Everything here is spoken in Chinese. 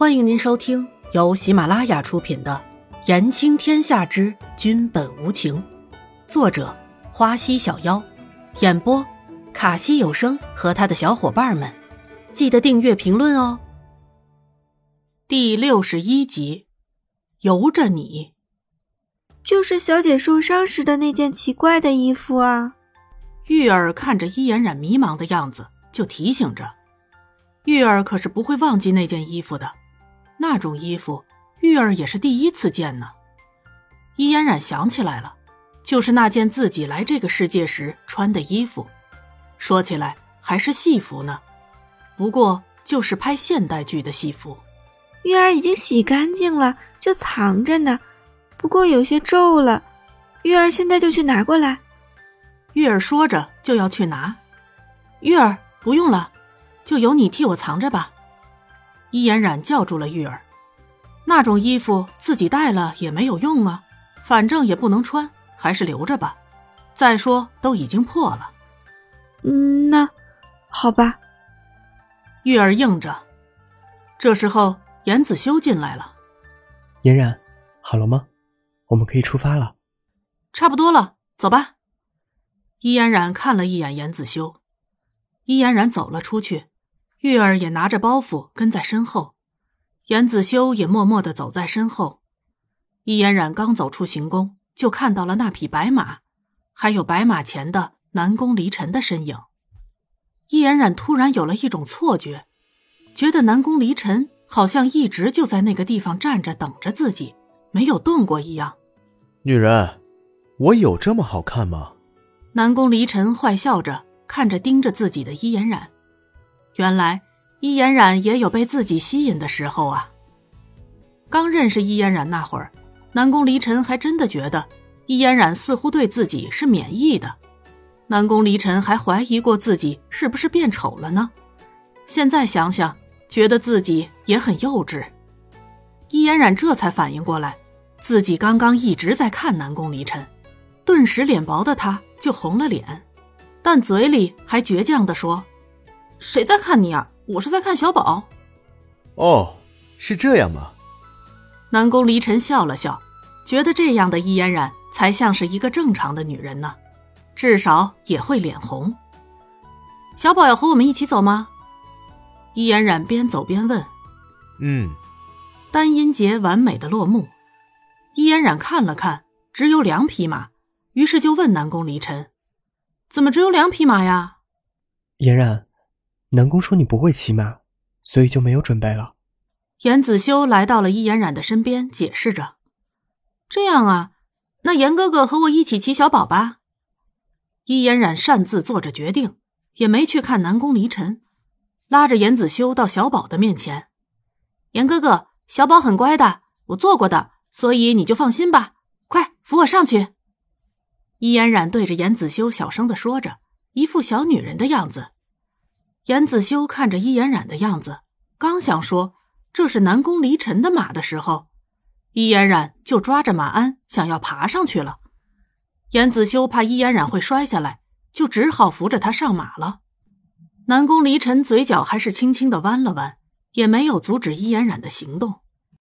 欢迎您收听由喜马拉雅出品的《言情天下之君本无情》，作者花溪小妖，演播卡西有声和他的小伙伴们。记得订阅、评论哦。第六十一集，由着你，就是小姐受伤时的那件奇怪的衣服啊。玉儿看着伊嫣然迷茫的样子，就提醒着。玉儿可是不会忘记那件衣服的，那种衣服，玉儿也是第一次见呢。伊嫣然想起来了，就是那件自己来这个世界时穿的衣服，说起来还是戏服呢，不过就是拍现代剧的戏服。玉儿已经洗干净了，就藏着呢，不过有些皱了。玉儿现在就去拿过来。玉儿说着就要去拿，玉儿不用了。就由你替我藏着吧，伊嫣然叫住了玉儿。那种衣服自己带了也没有用啊，反正也不能穿，还是留着吧。再说都已经破了。嗯，那好吧。玉儿应着。这时候严子修进来了。嫣然，好了吗？我们可以出发了。差不多了，走吧。伊嫣然看了一眼严子修，伊嫣然走了出去。玉儿也拿着包袱跟在身后，严子修也默默的走在身后。易嫣然刚走出行宫，就看到了那匹白马，还有白马前的南宫离尘的身影。易嫣然突然有了一种错觉，觉得南宫离尘好像一直就在那个地方站着等着自己，没有动过一样。女人，我有这么好看吗？南宫离尘坏笑着看着盯着自己的伊嫣然。原来伊嫣然也有被自己吸引的时候啊。刚认识伊嫣然那会儿，南宫离尘还真的觉得伊嫣然似乎对自己是免疫的。南宫离尘还怀疑过自己是不是变丑了呢。现在想想，觉得自己也很幼稚。伊嫣然这才反应过来，自己刚刚一直在看南宫离尘，顿时脸薄的他就红了脸，但嘴里还倔强的说。谁在看你啊？我是在看小宝。哦，是这样吗？南宫离尘笑了笑，觉得这样的易嫣然才像是一个正常的女人呢，至少也会脸红。小宝要和我们一起走吗？易嫣然边走边问。嗯。单音节完美的落幕，易嫣然看了看，只有两匹马，于是就问南宫离尘：“怎么只有两匹马呀？”嫣然。南宫说你不会骑马，所以就没有准备了。严子修来到了伊嫣然的身边，解释着：“这样啊，那严哥哥和我一起骑小宝吧。”伊嫣然擅自做着决定，也没去看南宫离尘，拉着严子修到小宝的面前：“严哥哥，小宝很乖的，我做过的，所以你就放心吧。快扶我上去。”伊嫣然对着严子修小声的说着，一副小女人的样子。严子修看着伊嫣然的样子，刚想说这是南宫离尘的马的时候，伊嫣然就抓着马鞍想要爬上去了。严子修怕伊嫣然会摔下来，就只好扶着他上马了。南宫离尘嘴角还是轻轻的弯了弯，也没有阻止伊嫣然的行动。